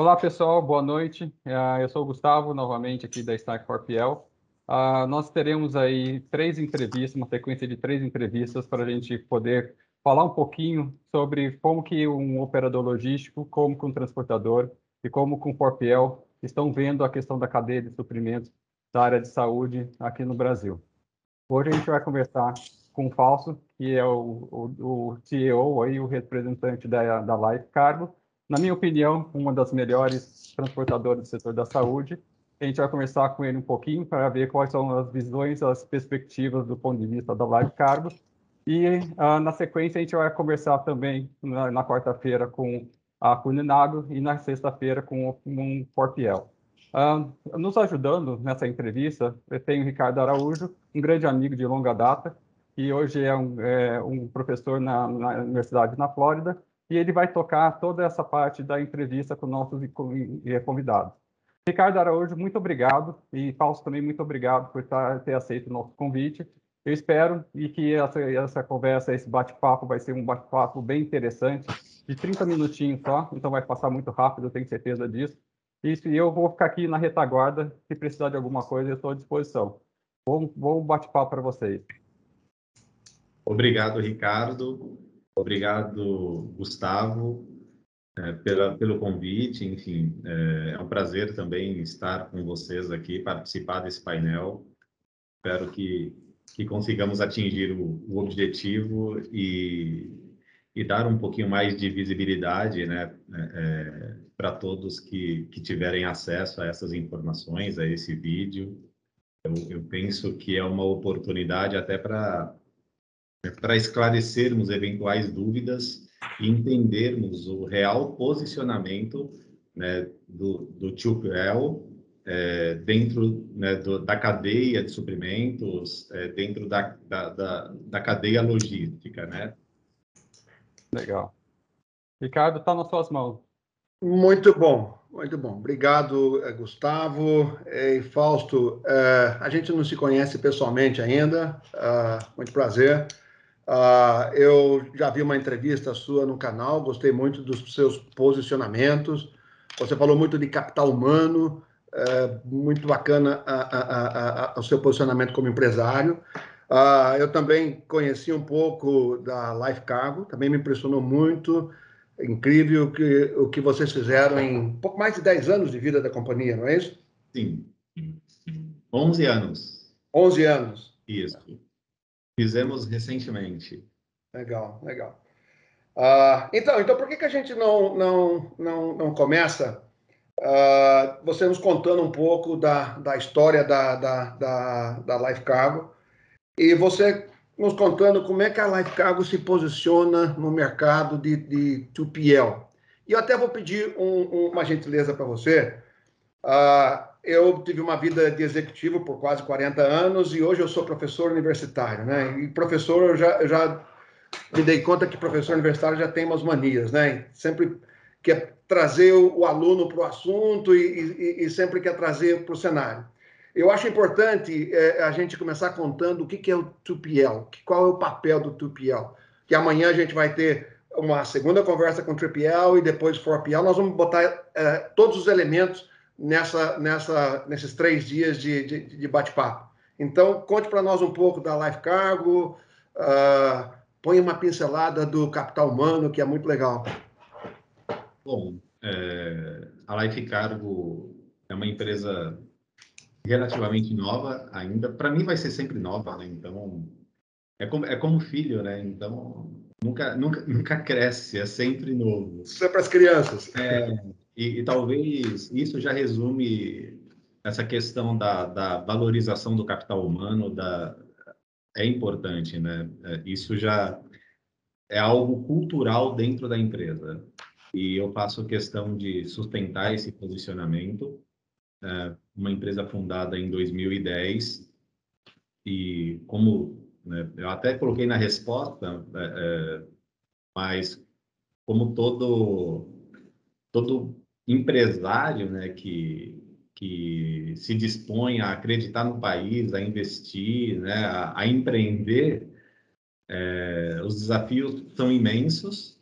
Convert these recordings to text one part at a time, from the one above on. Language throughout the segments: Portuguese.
Olá, pessoal, boa noite. Uh, eu sou o Gustavo, novamente aqui da Stack for PL. Uh, nós teremos aí três entrevistas, uma sequência de três entrevistas para a gente poder falar um pouquinho sobre como que um operador logístico, como que um transportador e como com o 4PL estão vendo a questão da cadeia de suprimentos da área de saúde aqui no Brasil. Hoje a gente vai conversar com o Falso, que é o, o, o CEO, aí, o representante da, da Life Cargo, na minha opinião, uma das melhores transportadoras do setor da saúde. A gente vai conversar com ele um pouquinho para ver quais são as visões, as perspectivas do ponto de vista da Live Cargo. E uh, na sequência a gente vai conversar também na, na quarta-feira com a Cuninago e na sexta-feira com, o Porpiel. Uh, nos ajudando nessa entrevista, tenho o Ricardo Araújo, um grande amigo de longa data, que hoje é um, é, um professor na, na Universidade na Flórida, e ele vai tocar toda essa parte da entrevista com nossos convidados. Ricardo Araújo, muito obrigado, e Fausto também muito obrigado por ter aceito o nosso convite. Eu espero e que essa, essa conversa, esse bate-papo vai ser um bate-papo bem interessante, de 30 minutinhos só, então vai passar muito rápido, eu tenho certeza disso. E eu vou ficar aqui na retaguarda, se precisar de alguma coisa, eu estou à disposição. Bom, bom bate-papo para vocês. Obrigado, Ricardo. Obrigado, Gustavo, é, pela, pelo convite. Enfim, é, é, um prazer também estar com vocês aqui, participar desse painel. Espero que, que consigamos atingir o, o objetivo e, e dar um pouquinho mais de visibilidade né, é, é para todos que, que tiverem acesso a essas informações, a esse vídeo. Eu, eu penso que é uma oportunidade até para para esclarecermos eventuais dúvidas e entendermos o real posicionamento né, do, do TUPL é, dentro né, do, da cadeia de suprimentos, é, dentro da, da, da, da, cadeia logística, né? Legal. Ricardo, está nas suas mãos. Muito bom, muito bom. Obrigado, eh, Gustavo e Fausto. Eh, a gente não se conhece pessoalmente ainda, ah, muito prazer. Uh, eu já vi uma entrevista sua no canal, gostei muito dos seus posicionamentos. Você falou muito de capital humano, é, muito bacana a, a, a, o seu posicionamento como empresário. Uh, eu também conheci um pouco da Life Cargo, também me impressionou muito. Incrível o que, o que vocês fizeram em pouco mais de 10 anos de vida da companhia, não é isso? Sim. 11 anos. 11 anos. Isso. Fizemos recentemente. Legal, legal. Uh, então, então por que, que a gente não, não, não, não começa uh, você nos contando um pouco da, da história da, da, da, da Life Cargo e você nos contando como é que a Life Cargo se posiciona no mercado de, de 2PL. E eu até vou pedir um, uma gentileza para você. Uh, eu tive uma vida de executivo por quase 40 anos e hoje eu sou professor universitário, né? E professor, eu já, eu já me dei conta que professor universitário já tem umas manias, né? Sempre quer trazer o, o aluno para o assunto e, e, e, sempre quer trazer para o cenário. Eu acho importante é, a gente começar contando o que, que é o 2PL, qual é o papel do 2PL. Que amanhã a gente vai ter uma segunda conversa com o 3PL e depois 4PL. Nós vamos botar é, todos os elementos nessa, nessa, nesses três dias de, de, de bate-papo. Então, conte para nós um pouco da Life Cargo, uh, põe uma pincelada do capital humano, que é muito legal. Bom, é, a Life Cargo é uma empresa relativamente nova ainda. Para mim vai ser sempre nova, né? Então, é como, é como filho, né? Então, nunca, nunca, nunca cresce, é sempre novo. Isso é para as crianças. É, e, e, talvez isso já resume essa questão da, da valorização do capital humano, da, é importante, né? É, isso já é algo cultural dentro da empresa. E eu faço questão de sustentar esse posicionamento. É uma empresa fundada em 2010 e como né, eu até coloquei na resposta, é, é, mas como todo todo empresário né, que, que se dispõe a acreditar no país, a investir, né, a, a empreender, é, os desafios são imensos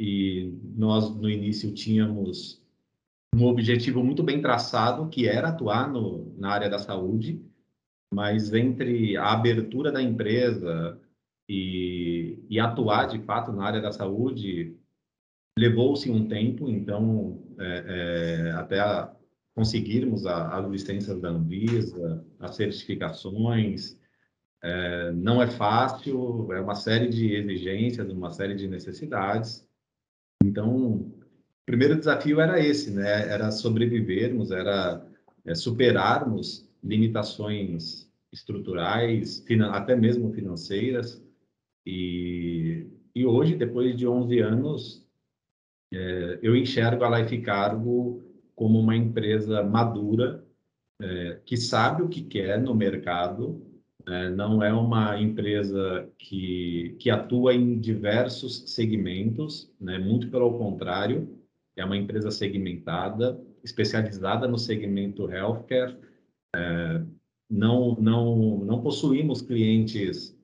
e nós no início tínhamos um objetivo muito bem traçado, que era atuar no, na área da saúde, mas entre a abertura da empresa e, e atuar de fato na área da saúde, levou-se um tempo, então, é, é, até a, conseguirmos as licenças da Anvisa, as certificações, é, não é fácil, é uma série de exigências, uma série de necessidades. Então, o primeiro desafio era esse, né? Era sobrevivermos, era é, superarmos limitações estruturais, até mesmo financeiras. E, e hoje, depois de 11 anos, é, eu enxergo a Life Cargo como uma empresa madura, é, que sabe o que quer no mercado, é, não é uma empresa que, que atua em diversos segmentos, né? muito pelo contrário, é uma empresa segmentada, especializada no segmento healthcare. É, não, não, não possuímos clientes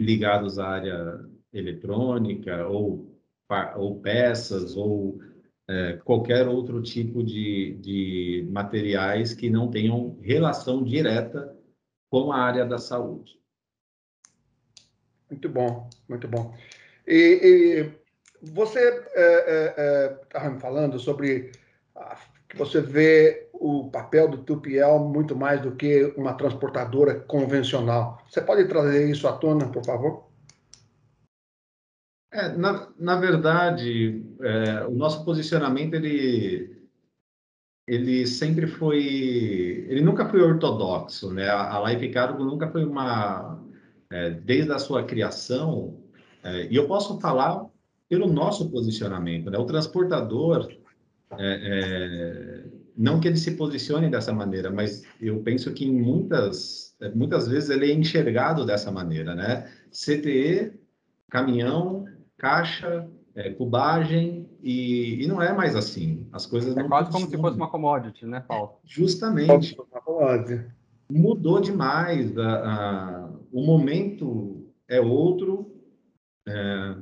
ligados à área eletrônica ou, ou peças ou é, qualquer outro tipo de, de materiais que não tenham relação direta com a área da saúde. Muito bom, muito bom. E, e você estava é, é, é me falando sobre que você vê o papel do Tupiel muito mais do que uma transportadora convencional. Você pode trazer isso à tona, por favor? É, na, na verdade, é, o nosso posicionamento ele ele sempre foi, ele nunca foi ortodoxo, né? A, a Life Cargo nunca foi uma, é, desde a sua criação, é, e eu posso falar pelo nosso posicionamento, né? O transportador, é, é não que ele se posicione dessa maneira, mas eu penso que em muitas, muitas vezes ele é enxergado dessa maneira, né? CTE, caminhão, caixa, é, cubagem, e, e, não é mais assim. As coisas é quase como se fosse uma commodity, né, Paulo? Justamente. Mudou demais. A, a, o momento é outro. É,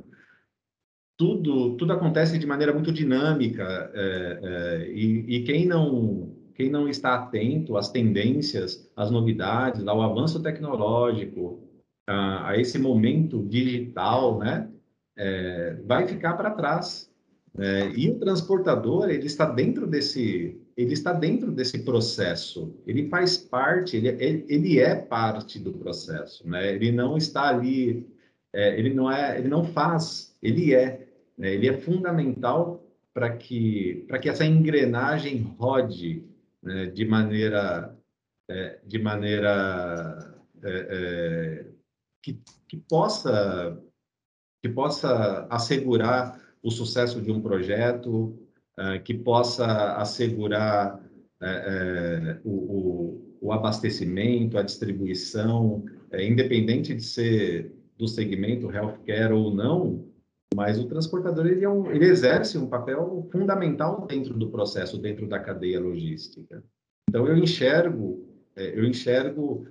tudo, tudo acontece de maneira muito dinâmica. É, é e, e quem não quem não está atento às tendências, às novidades, ao avanço tecnológico, a, a esse momento digital, né? É, vai ficar para trás. É, e o transportador ele está dentro desse ele está dentro desse processo. Ele faz parte, ele, ele, ele é parte do processo, né? Ele não está ali, é, ele não é, ele não faz, ele é. Né? Ele é fundamental para que para que essa engrenagem rode né? de maneira é, de maneira é, é, que, que possa que possa assegurar o sucesso de um projeto, uh, que possa assegurar uh, o, o, abastecimento, a distribuição, independente de ser do segmento healthcare ou não, mas o transportador ele, é um, ele exerce um papel fundamental dentro do processo, dentro da cadeia logística. Então eu enxergo, eu enxergo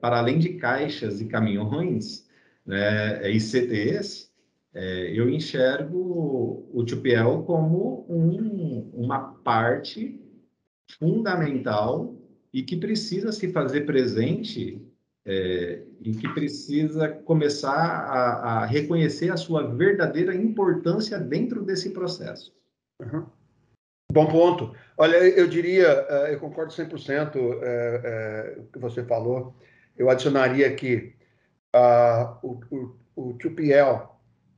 para além de caixas e caminhões, né, ICTs, é, eu enxergo o TPL como um, uma parte fundamental e que precisa se fazer presente é, e que precisa começar a, a, reconhecer a sua verdadeira importância dentro desse processo. Uhum. Bom ponto. Olha, eu diria, é, eu concordo 100% é, é, o que você falou. Eu adicionaria que uh, o, o, o 2PL,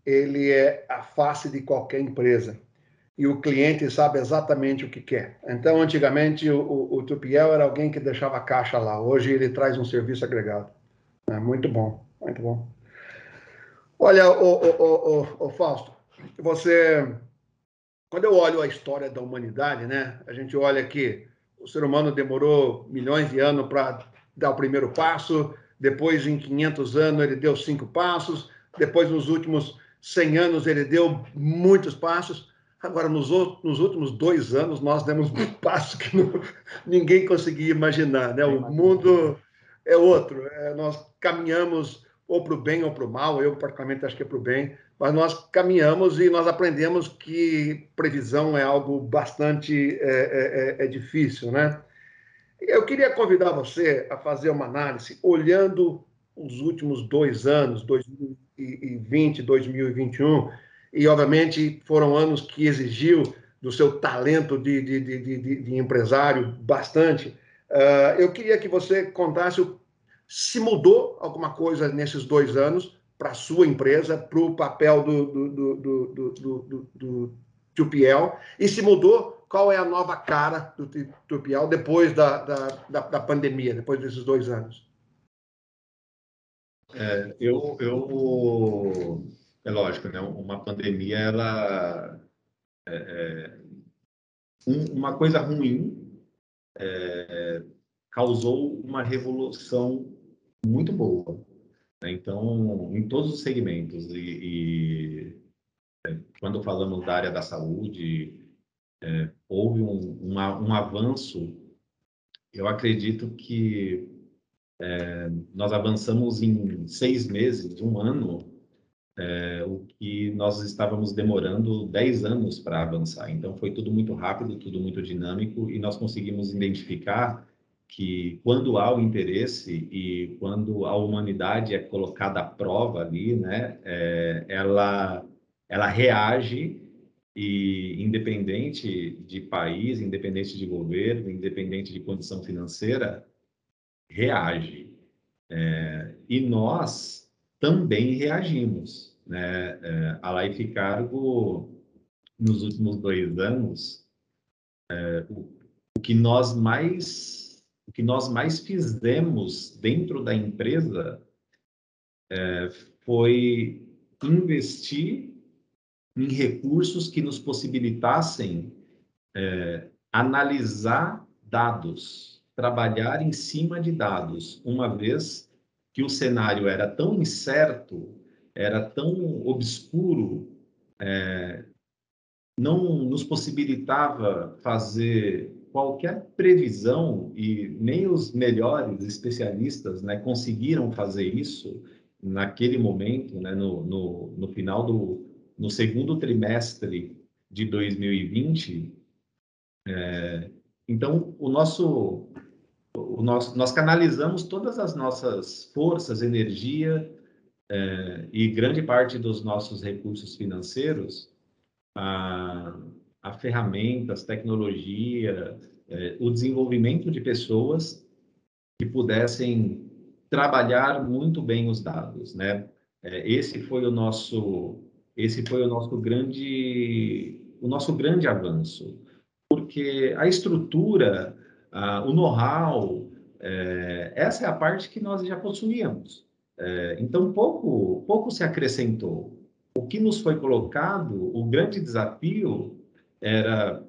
ele é a face de qualquer empresa. E o cliente sabe exatamente o que quer. Então, antigamente, o, o, o Tupiel era alguém que deixava a caixa lá. Hoje, ele traz um serviço agregado. É muito bom, muito bom. Olha, o, o, Fausto, você... Quando eu olho a história da humanidade, né? A gente olha que o ser humano demorou milhões de anos para dar o primeiro passo, depois, em 500 anos, ele deu cinco passos, depois, nos últimos 100 anos, ele deu muitos passos. Agora, nos, nos últimos dois anos, nós demos um passo que não, ninguém conseguia imaginar. Né? O mundo é outro. É, nós caminhamos ou para o bem ou para o mal, eu particularmente acho que é para o bem, mas nós caminhamos e nós aprendemos que previsão é algo bastante é, é, é difícil, né? Eu queria convidar você a fazer uma análise olhando os últimos dois anos, 2020, 2021, e obviamente foram anos que exigiu do seu talento de, de, de, de empresário bastante. Uh, eu queria que você contasse se mudou alguma coisa nesses dois anos para a sua empresa, para o papel do, do, do, do, do, do Tupiel, e se mudou, qual é a nova cara do Tupiel depois da, da, da, da pandemia, depois desses dois anos? É, eu, eu, é lógico, né? Uma pandemia, ela é, é um, uma coisa ruim é, causou uma revolução muito boa. Né? Então, em todos os segmentos e, e é, quando falamos da área da saúde, é, houve um, uma, um avanço. Eu acredito que é, nós avançamos em seis meses, um ano, é, o que nós estávamos demorando dez anos para avançar. Então, foi tudo muito rápido, tudo muito dinâmico, e nós conseguimos identificar que quando há o interesse e quando a humanidade é colocada à prova ali, né, é, ela, ela reage e independente de país, independente de governo, independente de condição financeira, reage. É, e nós também reagimos. Né? É, a Life Cargo, nos últimos dois anos, é, o, o, que nós mais, o que nós mais fizemos dentro da empresa é, foi investir em recursos que nos possibilitassem é, analisar dados trabalhar em cima de dados, uma vez que o cenário era tão incerto, era tão obscuro, é, não nos possibilitava fazer qualquer previsão e nem os melhores especialistas né, conseguiram fazer isso naquele momento, né, no, no, no final do no segundo trimestre de 2020. É, então, o nosso nós, nós canalizamos todas as nossas forças, energia é, e grande parte dos nossos recursos financeiros a, a ferramentas, tecnologia, é, o desenvolvimento de pessoas que pudessem trabalhar muito bem os dados, né? É, esse foi o nosso, esse foi o nosso grande, o nosso grande avanço, porque a estrutura ah, o know-how, é, essa é a parte que nós já possuíamos. É, então, pouco, pouco se acrescentou. O que nos foi colocado, o grande desafio era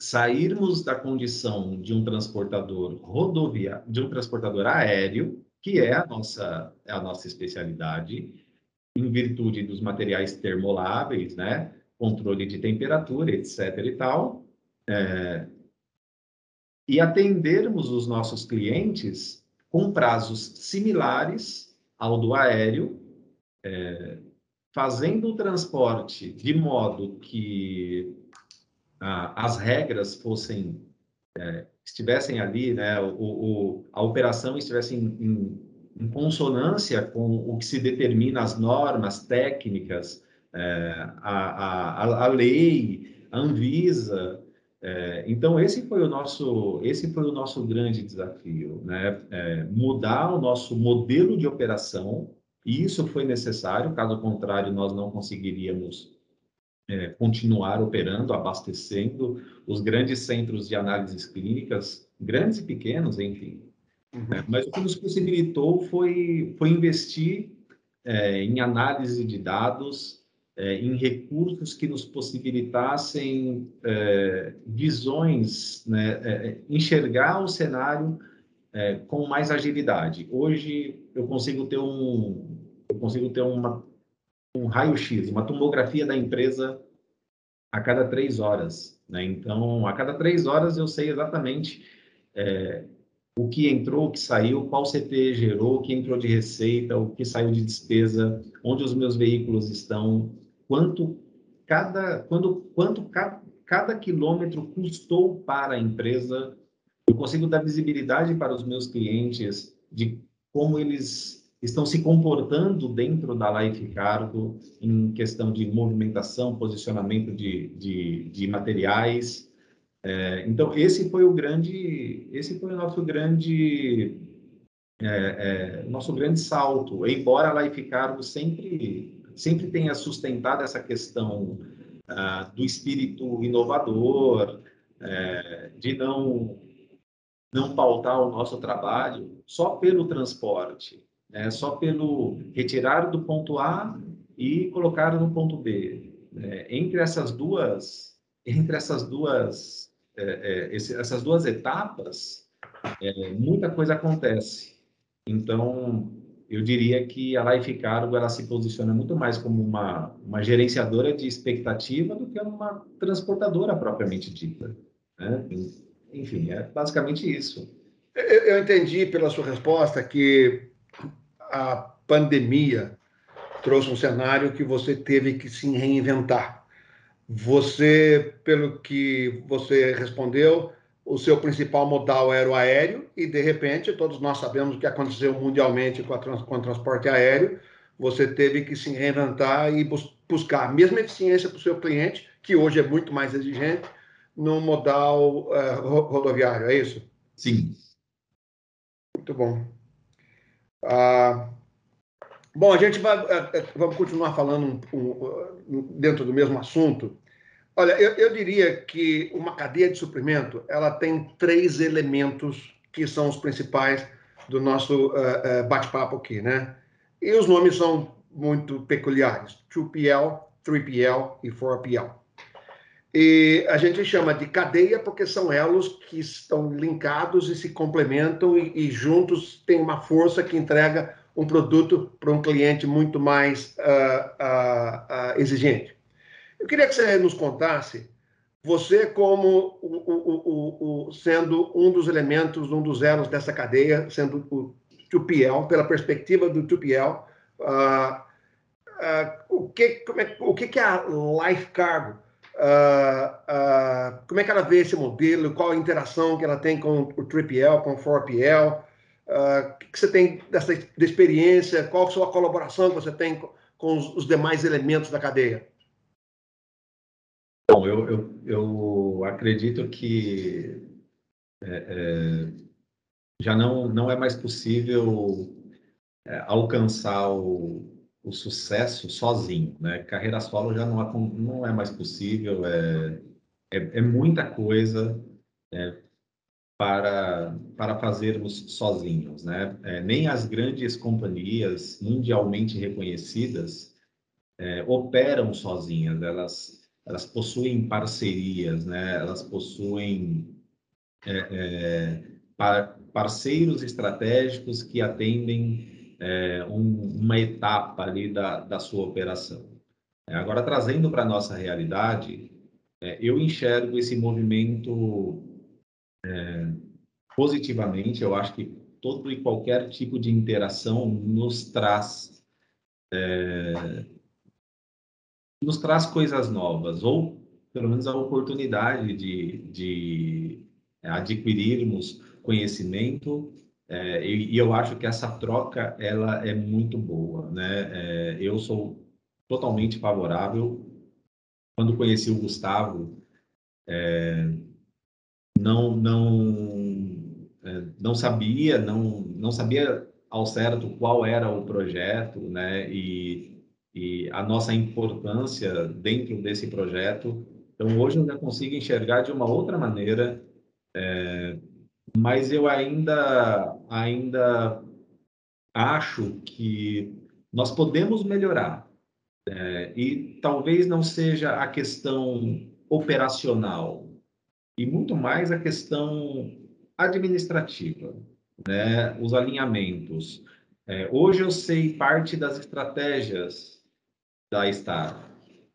sairmos da condição de um transportador rodoviário, de um transportador aéreo, que é a nossa, é a nossa especialidade, em virtude dos materiais termoláveis, né? controle de temperatura, etc. e tal, é, e atendermos os nossos clientes com prazos similares ao do aéreo, é, fazendo o transporte de modo que ah, as regras fossem é, estivessem ali, né, o, o, a operação estivesse em, em, em, consonância com o que se determina as normas técnicas, é, a, a, a lei, a Anvisa, é, então esse foi o nosso esse foi o nosso grande desafio, né? É, mudar o nosso modelo de operação e isso foi necessário. Caso contrário, nós não conseguiríamos é, continuar operando, abastecendo os grandes centros de análises clínicas, grandes e pequenos, enfim. Uhum. Né? Mas o que nos possibilitou foi foi investir é, em análise de dados é, em recursos que nos possibilitassem é, visões, né, é, é, enxergar o cenário é, com mais agilidade. Hoje eu consigo ter um, eu consigo ter uma, um raio-x, uma tomografia da empresa a cada três horas. Né? Então, a cada três horas eu sei exatamente é, o que entrou, o que saiu, qual CT gerou, o que entrou de receita, o que saiu de despesa, onde os meus veículos estão, quanto cada, quando, quanto cada, cada quilômetro custou para a empresa. Eu consigo dar visibilidade para os meus clientes de como eles estão se comportando dentro da Life Cargo em questão de movimentação, posicionamento de, de, de materiais. É, então, esse foi o grande, esse foi o nosso grande, é, é, nosso grande salto. Embora Life Cargo sempre, sempre tenha sustentado essa questão ah, do espírito inovador, é, de não não pautar o nosso trabalho só pelo transporte, né? só pelo retirar do ponto A e colocar no ponto B. Né? Entre essas duas, entre essas duas, é, é, esse, essas duas etapas, é, muita coisa acontece. Então, eu diria que a Life Cargo ela se posiciona muito mais como uma, uma gerenciadora de expectativa do que uma transportadora propriamente dita. Né? Enfim, é basicamente isso. Eu, eu entendi pela sua resposta que a pandemia trouxe um cenário que você teve que se reinventar. Você, pelo que você respondeu, o seu principal modal era o aéreo e, de repente, todos nós sabemos o que aconteceu mundialmente com, trans, com o transporte aéreo. Você teve que se reinventar e bus buscar a mesma eficiência para o seu cliente, que hoje é muito mais exigente, no modal uh, rodoviário, é isso? Sim. Muito bom. Uh, bom, a gente vai uh, vamos continuar falando um, um, dentro do mesmo assunto. Olha, eu, eu, diria que uma cadeia de suprimento ela tem três elementos que são os principais do nosso bate-papo aqui, né? E os nomes são muito peculiares: 2PL, 3PL e 4PL. E a gente chama de cadeia porque são elos que estão linkados e se complementam e, e juntos têm uma força que entrega um produto para um cliente muito mais uh, uh, uh, exigente. Eu queria que você nos contasse, você como o, o, o, sendo um dos elementos, um dos elos dessa cadeia, sendo o 2PL, pela perspectiva do 2PL, o, que, é, o que é a Life Cargo? Como é que ela vê esse modelo, qual a interação que ela tem com o 3PL, com o 4PL, uh, ah, o que, você tem dessa de experiência, qual a sua colaboração que você tem com, os, os, demais elementos da cadeia? Bom, eu, eu, eu acredito que é, é, já não, não é mais possível é, alcançar o, o sucesso sozinho, né? Carreira solo já não, não é mais possível, é, é, é muita coisa é, para, para fazermos sozinhos, né? É, nem as grandes companhias mundialmente reconhecidas é, operam sozinhas, elas, elas possuem parcerias, né? Elas possuem é, par, parceiros estratégicos que atendem é, um, uma etapa ali da, da sua operação. É, agora, trazendo para a nossa realidade, é, eu enxergo esse movimento é, positivamente. Eu acho que todo e qualquer tipo de interação nos traz é, nos traz coisas novas ou pelo menos a oportunidade de, de adquirirmos conhecimento é, e, e, eu acho que essa troca ela é muito boa, né? É, eu sou totalmente favorável. Quando conheci o Gustavo, é, não não é, não sabia não não sabia ao certo qual era o projeto, né? E, e a nossa importância dentro desse projeto. Então hoje eu já consigo enxergar de uma outra maneira é, mas eu ainda, ainda acho que nós podemos melhorar. É, e talvez não seja a questão operacional, e muito mais a questão administrativa, né? os alinhamentos. É, hoje eu sei parte das estratégias da Star,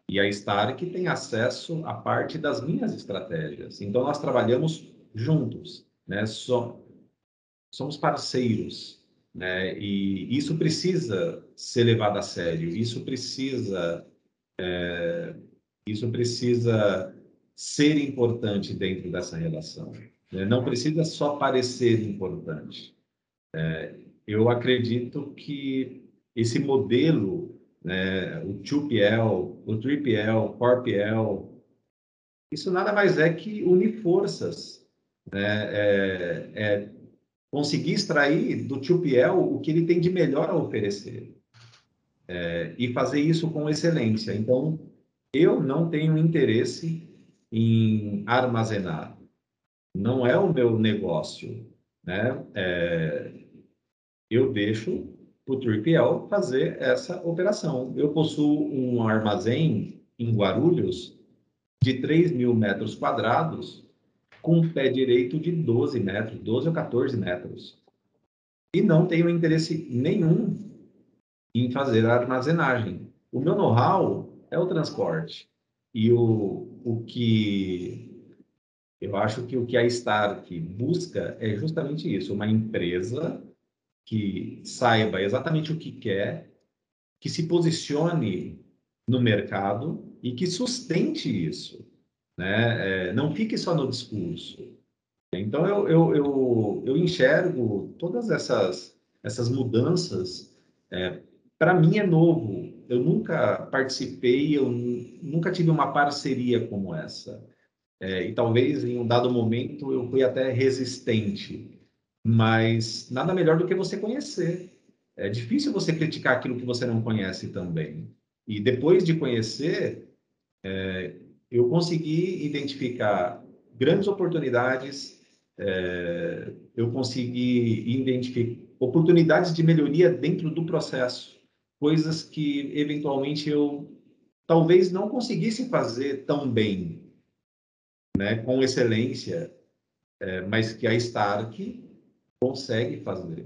e a Star que tem acesso a parte das minhas estratégias. Então, nós trabalhamos juntos. Né? Somos parceiros, né? E isso precisa ser levado a sério, isso precisa, é, isso precisa ser importante dentro dessa relação. Né? Não precisa só parecer importante. É, eu acredito que esse modelo, né, o 2PL, o 3PL, 4PL, isso nada mais é que unir forças, né? é, é conseguir extrair do 2PL o que ele tem de melhor a oferecer é, e fazer isso com excelência. Então, eu não tenho interesse em armazenar, não é o meu negócio, né? É, eu deixo o 3PL fazer essa operação. Eu possuo um armazém em Guarulhos de 3 mil metros quadrados com pé direito de 12 metros, 12 ou 14 metros. E não tenho interesse nenhum em fazer a armazenagem. O meu know-how é o transporte. E o, o que eu acho que o que a Stark busca é justamente isso, uma empresa que saiba exatamente o que quer, que se posicione no mercado e que sustente isso, né? É, não fique só no discurso. Então eu, eu, eu, eu enxergo todas essas essas mudanças. É, Para mim é novo. Eu nunca participei, eu nunca tive uma parceria como essa. É, e talvez em um dado momento eu fui até resistente mas nada melhor do que você conhecer. É difícil você criticar aquilo que você não conhece também. E depois de conhecer, é, eu consegui identificar grandes oportunidades, é, eu consegui identificar oportunidades de melhoria dentro do processo, coisas que eventualmente eu talvez não conseguisse fazer tão bem, né, com excelência, é, mas que a Stark consegue fazer.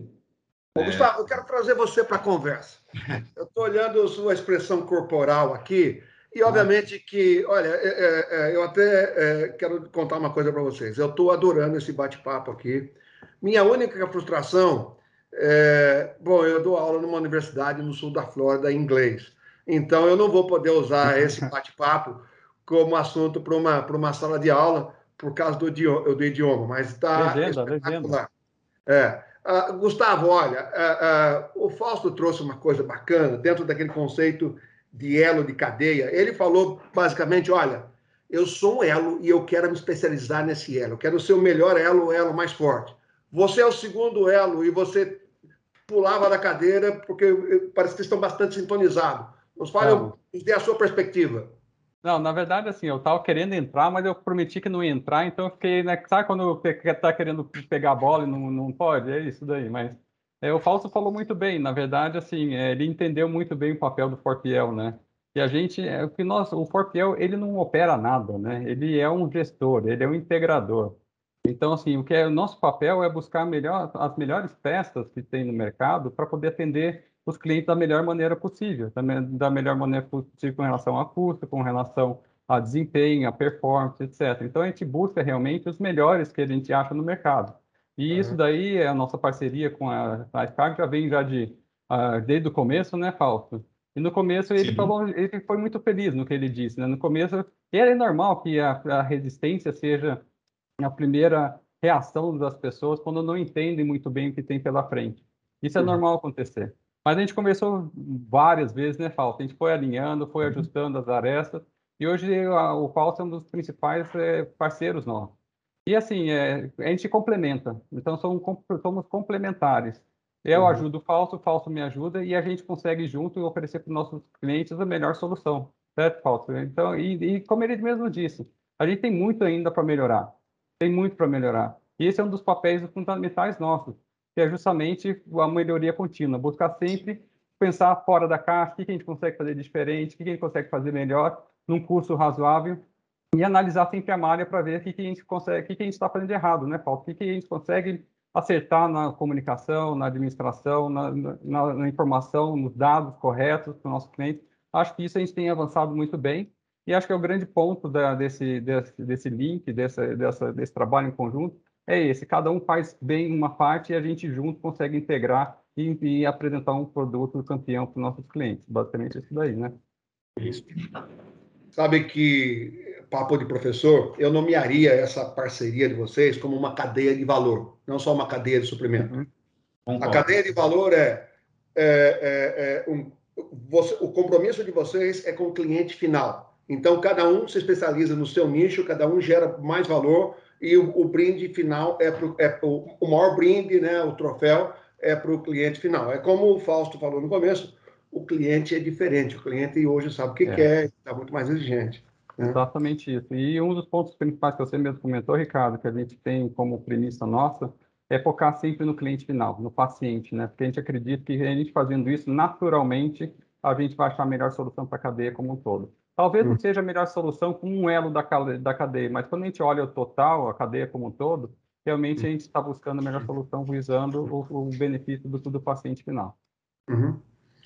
Ô, Gustavo, eu quero trazer você para a conversa. Eu estou olhando sua expressão corporal aqui, e obviamente que, olha, é, é, é eu até é, quero contar uma coisa para vocês. Eu estou adorando esse bate-papo aqui. Minha única frustração é, bom, eu dou aula numa universidade no sul da Flórida em inglês. Então, eu não vou poder usar esse bate-papo como assunto para uma, uma sala de aula por causa do idioma, do idioma mas está espetacular. É. Uh, Gustavo, olha, uh, uh, o Fausto trouxe uma coisa bacana dentro daquele conceito de elo de cadeia. Ele falou basicamente: olha, eu sou um elo e eu quero me especializar nesse elo. Eu quero ser o melhor elo, o elo mais forte. Você é o segundo elo e você pulava da cadeira porque parece que estão bastante sintonizados. Nos fale, nos dê a sua perspectiva. Não, na verdade, assim, eu tava querendo entrar, mas eu prometi que não ia entrar, então eu fiquei, né? Sabe quando tá querendo pegar a bola e não, não pode? É isso daí, mas é, o Fausto falou muito bem, na verdade, assim, é, ele entendeu muito bem o papel do Forpiel, né? E a gente, é, o que nós, o Forpiel, ele não opera nada, né? Ele é um gestor, ele é um integrador. Então, assim, o que é o nosso papel é buscar melhor, as melhores peças que tem no mercado para poder atender os clientes da melhor maneira possível, também da melhor maneira possível com relação a custo, com relação a desempenho, a performance, etc. Então, a gente busca realmente os melhores que a gente acha no mercado. E uhum. isso daí, é a nossa parceria com a, a Spark já vem já de, uh, desde o começo, né, Fausto? E no começo ele Sim. falou, ele foi muito feliz no que ele disse, né? No começo era normal que a, a resistência seja a primeira reação das pessoas quando não entendem muito bem o que tem pela frente. Isso é uhum. normal acontecer. Mas a gente conversou várias vezes, né, Fausto? A gente foi alinhando, foi uhum. ajustando as arestas, e hoje a, o Fausto é um dos principais é, parceiros nossos. E assim, é, a gente complementa, então somos, somos complementares. Eu uhum. ajudo o Fausto, o Fausto me ajuda, e a gente consegue junto oferecer para os nossos clientes a melhor solução, certo, Fausto? Então, e, e como ele mesmo disse, a gente tem muito ainda para melhorar, tem muito para melhorar. E esse é um dos papéis fundamentais nossos que é justamente a melhoria contínua, buscar sempre pensar fora da caixa, o que a gente consegue fazer diferente, o que a gente consegue fazer melhor, num curso razoável, e analisar sempre a malha para ver o que a gente consegue, o que a gente está fazendo de errado, né, Paulo? O que a gente consegue acertar na comunicação, na administração, na, na, na informação, nos dados corretos para o nosso cliente. Acho que isso a gente tem avançado muito bem e acho que é o grande ponto da, desse, desse, desse link, dessa, dessa, desse trabalho em conjunto, é esse, cada um faz bem uma parte e a gente junto consegue integrar e, e apresentar um produto campeão para os nossos clientes. Basicamente isso daí, né? Isso. Sabe que, papo de professor, eu nomearia essa parceria de vocês como uma cadeia de valor, não só uma cadeia de suprimento. Uhum. A cadeia de valor é, é, é, é um, você, o compromisso de vocês é com o cliente final. Então, cada um se especializa no seu nicho, cada um gera mais valor e o, o brinde final é, pro, é o, o maior brinde, né, o troféu, é para o cliente final. É como o Fausto falou no começo, o cliente é diferente. O cliente hoje sabe o que é. quer, está muito mais exigente. Né? Exatamente isso. E um dos pontos principais que você mesmo comentou, Ricardo, que a gente tem como premissa nossa, é focar sempre no cliente final, no paciente, né? Porque a gente acredita que a gente fazendo isso, naturalmente, a gente vai achar a melhor solução para a cadeia como um todo. Talvez não hum. seja a melhor solução com um elo da, da cadeia, mas quando a gente olha o total, a cadeia como um todo, realmente a gente está buscando a melhor solução visando o, o benefício do, do paciente final. Uhum.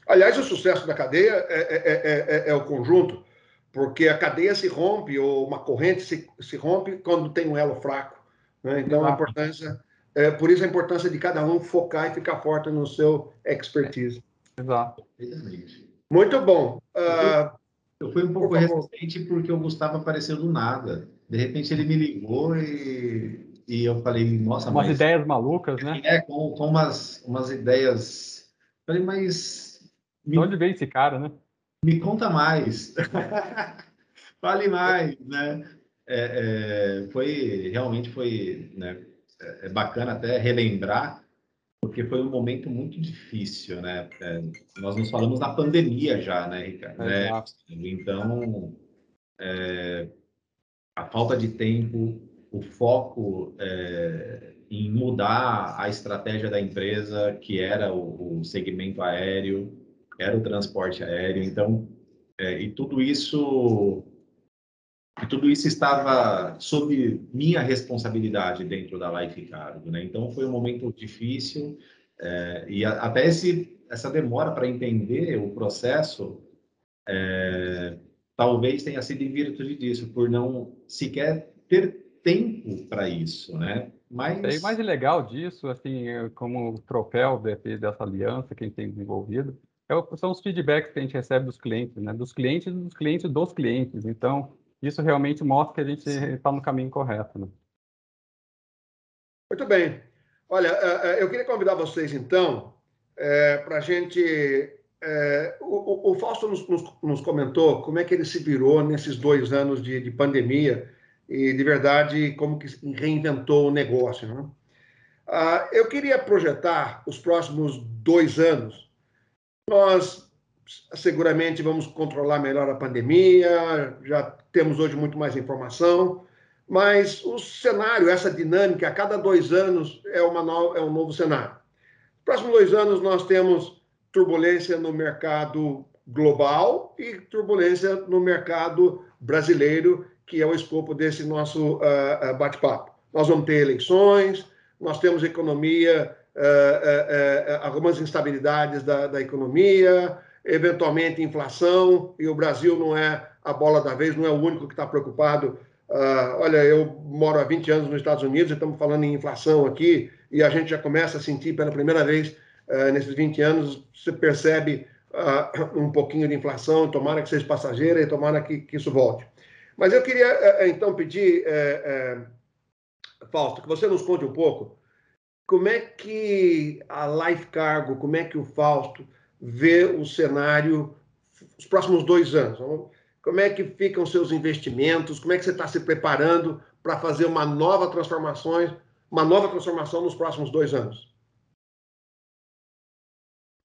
Aliás, o sucesso da cadeia é, é, é, é, o conjunto, porque a cadeia se rompe, ou uma corrente se, se rompe quando tem um elo fraco. Né? Então, Exato. a importância, é, por isso a importância de cada um focar e ficar forte no seu expertise. Exato. Muito bom. Uh, eu fui um pouco por resistente porque o Gustavo apareceu do nada. De repente ele me ligou e, e eu falei, nossa, Umas mas... ideias malucas, né? É, com, com umas, umas ideias. Falei, mas. Me... De onde veio esse cara, né? Me conta mais. Fale mais, né? É, é, foi realmente foi né, é, é bacana até relembrar porque foi um momento muito difícil, né? É, nós nos falamos na pandemia já, né, Ricardo? É, né? Então, é, a falta de tempo, o foco é, em mudar a estratégia da empresa, que era o, o segmento aéreo, era o transporte aéreo, então, é, e tudo isso e tudo isso estava sob minha responsabilidade dentro da Life Cargo, né? Então foi um momento difícil é, e a, até esse, essa demora para entender o processo é, talvez tenha sido em virtude disso, por não sequer ter tempo para isso, né? Mas... o mais legal disso, assim, como troféu desse, dessa aliança que a gente tem desenvolvido, é, são os feedbacks que a gente recebe dos clientes, né? Dos clientes dos clientes dos clientes. Então, isso realmente mostra que a gente está no caminho correto. Né? Muito bem. Olha, é, é, eu queria convidar vocês, então, é, para a gente. É, o, o, Fausto nos, nos, nos, comentou como é que ele se virou nesses dois anos de, de pandemia e, de verdade, como que reinventou o negócio. Né? Ah, eu queria projetar os próximos dois anos. Nós seguramente vamos controlar melhor a pandemia, já temos hoje muito mais informação, mas o cenário, essa dinâmica, a cada dois anos é, uma no, é um novo cenário. Nos próximos dois anos nós temos turbulência no mercado global e turbulência no mercado brasileiro, que é o escopo desse nosso uh, bate-papo. Nós vamos ter eleições, nós temos economia, uh, uh, algumas instabilidades da, da economia, eventualmente inflação, e o Brasil não é a bola da vez, não é o único que está preocupado. Uh, olha, eu moro há 20 anos nos Estados Unidos estamos falando em inflação aqui, e a gente já começa a sentir pela primeira vez uh, nesses 20 anos, você percebe uh, um pouquinho de inflação, tomara que seja passageira e tomara que, que isso volte. Mas eu queria, eh, então, pedir, eh, eh, Fausto, que você nos conte um pouco como é que a Life Cargo, como é que o Fausto vê o cenário os próximos dois anos? Como é que ficam seus investimentos? Como é que você está se preparando para fazer uma nova transformação, uma nova transformação nos próximos dois anos?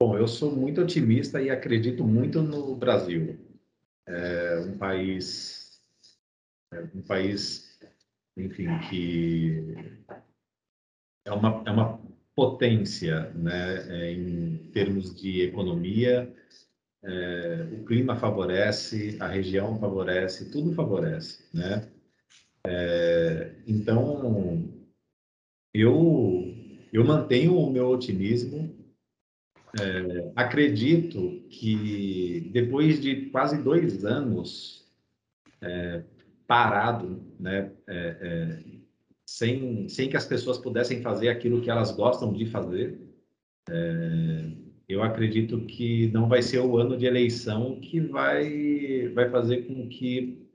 Bom, eu sou muito otimista e acredito muito no Brasil. É um país, é um país, enfim, que é uma, é uma potência né, é, em termos de economia. É, o clima favorece, a região favorece, tudo favorece, né? É, então, eu, eu mantenho o meu otimismo. É, acredito que depois de quase dois anos é, parado, né, é, é, sem, sem que as pessoas pudessem fazer aquilo que elas gostam de fazer. É, eu acredito que não vai ser o ano de eleição que vai, vai fazer com que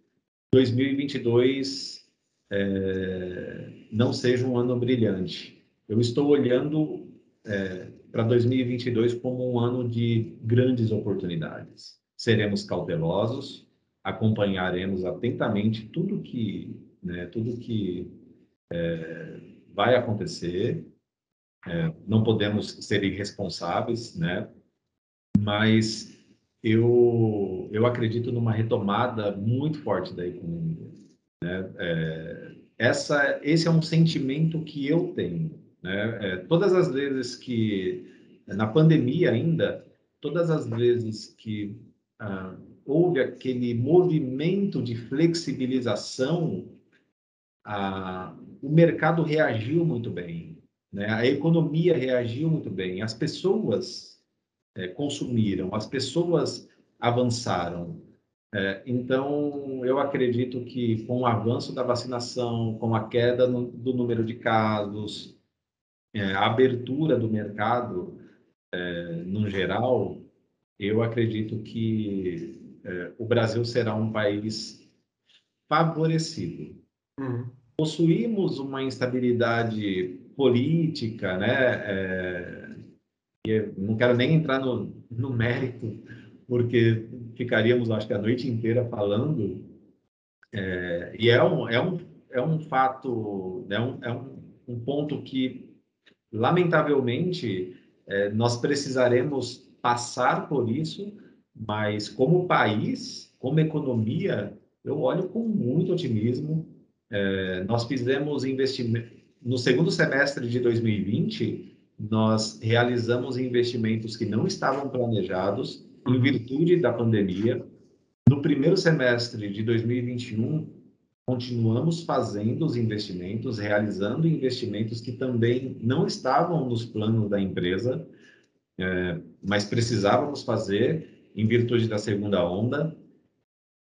2022 é, não seja um ano brilhante. Eu estou olhando é, para 2022 como um ano de grandes oportunidades. Seremos cautelosos, acompanharemos atentamente tudo que, né, tudo que é, vai acontecer. É, não podemos ser irresponsáveis, né? Mas eu eu acredito numa retomada muito forte da economia. Né? É, essa esse é um sentimento que eu tenho. Né? É, todas as vezes que na pandemia ainda, todas as vezes que ah, houve aquele movimento de flexibilização, a, o mercado reagiu muito bem, né? a economia reagiu muito bem, as pessoas é, consumiram, as pessoas avançaram. É, então, eu acredito que com o avanço da vacinação, com a queda no, do número de casos, é, a abertura do mercado, é, no geral, eu acredito que é, o Brasil será um país favorecido. Uhum. Possuímos uma instabilidade política, né? É, não quero nem entrar no, no mérito, porque ficaríamos, acho que, a noite inteira falando. É, e é um, é um, é um fato, é um, é um, um ponto que, lamentavelmente, é, nós precisaremos passar por isso mas como país, como economia, eu olho com muito otimismo. É, nós fizemos investimento no segundo semestre de 2020, nós realizamos investimentos que não estavam planejados em virtude da pandemia. No primeiro semestre de 2021, continuamos fazendo os investimentos, realizando investimentos que também não estavam nos planos da empresa, é, mas precisávamos fazer em virtude da segunda onda.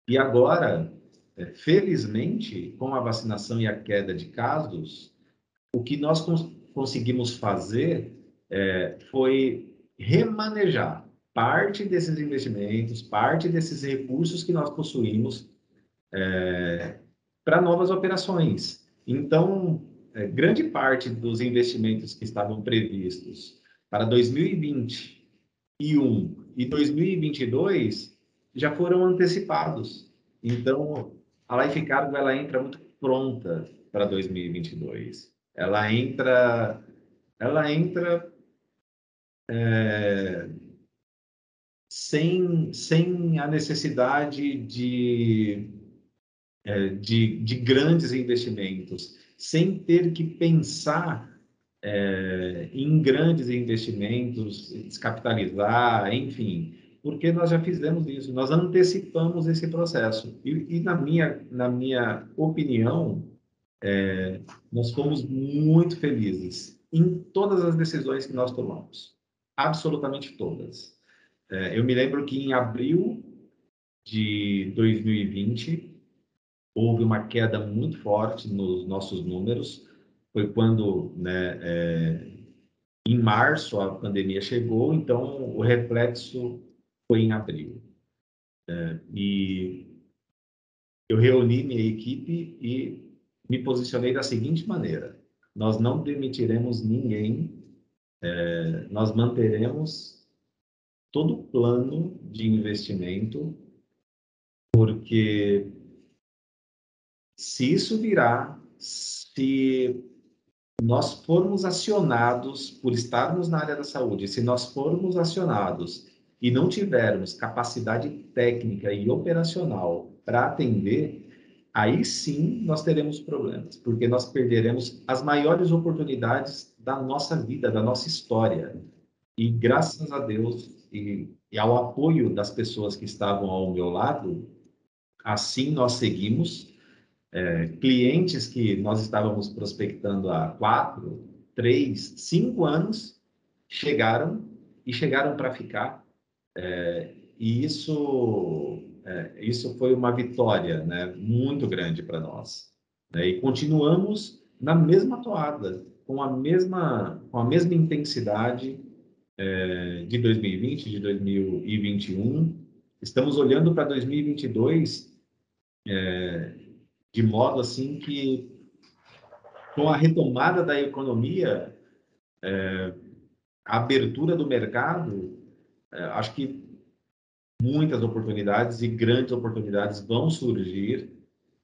E agora, é, felizmente, com a vacinação e a queda de casos, o que nós cons conseguimos fazer é, foi remanejar parte desses investimentos, parte desses recursos que nós possuímos é, para novas operações. Então, é, grande parte dos investimentos que estavam previstos para 2021 e 2022 já foram antecipados. Então, a Life Cargo ela entra muito pronta para 2022. Ela entra, ela entra é, sem, sem a necessidade de, é, de, de grandes investimentos, sem ter que pensar é, em grandes investimentos, descapitalizar, enfim, porque nós já fizemos isso, nós antecipamos esse processo. E, e na, minha, na minha opinião, é, nós fomos muito felizes em todas as decisões que nós tomamos, absolutamente todas. É, eu me lembro que em abril de 2020 houve uma queda muito forte nos nossos números, foi quando, né, é, em março a pandemia chegou, então o reflexo foi em abril. É, e eu reuni minha equipe e me posicionei da seguinte maneira: nós não demitiremos ninguém, é, nós manteremos todo o plano de investimento, porque se isso virar, se nós formos acionados por estarmos na área da saúde, se nós formos acionados e não tivermos capacidade técnica e operacional para atender, aí sim nós teremos problemas, porque nós perderemos as maiores oportunidades da nossa vida, da nossa história. E graças a Deus e, e ao apoio das pessoas que estavam ao meu lado, assim nós seguimos é, clientes que nós estávamos prospectando há quatro, três, cinco anos chegaram e chegaram para ficar. É, e isso, é, isso foi uma vitória né, muito grande para nós. Né? E continuamos na mesma toada, com a mesma, com a mesma intensidade é, de 2020, de 2021. Estamos olhando para 2022 é, de modo assim que, com a retomada da economia, é, a abertura do mercado, é, acho que muitas oportunidades e grandes oportunidades vão surgir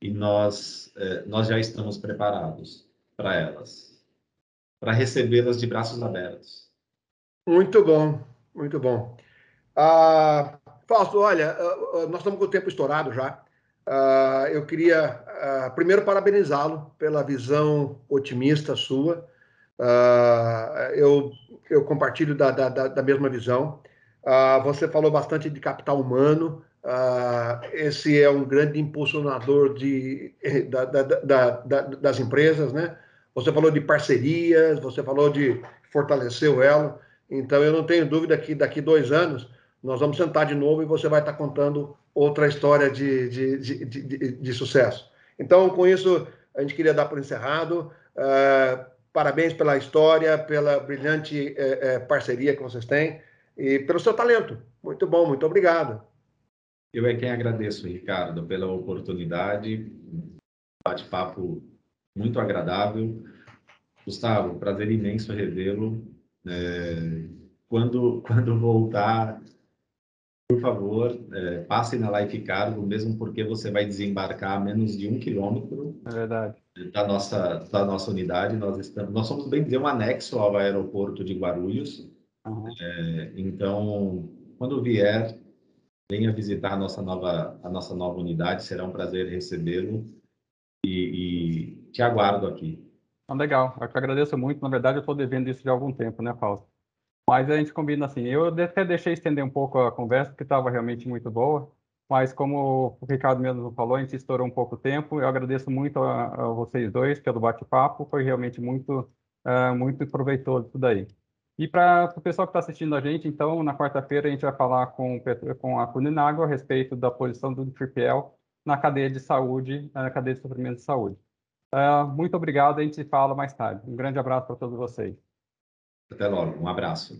e nós, é, nós já estamos preparados para elas, para recebê-las de braços abertos. Muito bom, muito bom. Ah, Fausto, olha, ah, ah, nós estamos com o tempo estourado já. Ah, eu queria, ah, primeiro, parabenizá-lo pela visão otimista sua. Ah, eu, eu compartilho da, da, da mesma visão. Você falou bastante de capital humano, Uh, esse é um grande impulsionador de, da, da, da, das empresas, né? Você falou de parcerias, você falou de fortalecer o elo. Então, eu não tenho dúvida que daqui dois anos nós vamos sentar de novo e você vai estar contando outra história de, de, de, de, de sucesso. Então, com isso, a gente queria dar por encerrado. Uh, parabéns pela história, pela brilhante uh, parceria que vocês têm e pelo seu talento. Muito bom, muito obrigado. Eu é quem agradeço, Ricardo, pela oportunidade, bate-papo muito agradável. Gustavo, prazer imenso revê-lo. É, quando, quando voltar, por favor, é, passe na Life Cargo, mesmo porque você vai desembarcar a menos de um quilômetro é verdade. da nossa, da nossa unidade. Nós, estamos, nós somos, bem dizer, um anexo ao aeroporto de Guarulhos. Uhum. É, então, quando vier, venha visitar a nossa nova, a nossa nova unidade, será um prazer recebê-lo e, e, te aguardo aqui. Ah, legal, eu te agradeço muito. Na verdade, eu estou devendo isso de algum tempo, né, Fausto? Mas a gente combina assim. Eu até deixei estender um pouco a conversa, porque estava realmente muito boa. Mas como o Ricardo mesmo falou, a gente estourou um pouco o tempo. Eu agradeço muito a, a vocês dois pelo bate-papo. Foi realmente muito, uh, muito proveitoso tudo aí. E para o pessoal que está assistindo a gente, então, na quarta-feira a gente vai falar com, com a Cuninago a respeito da posição do Tripel na cadeia de saúde, na cadeia de suprimento de saúde. Uh, muito obrigado, a gente se fala mais tarde. Um grande abraço para todos vocês. Até logo, um abraço.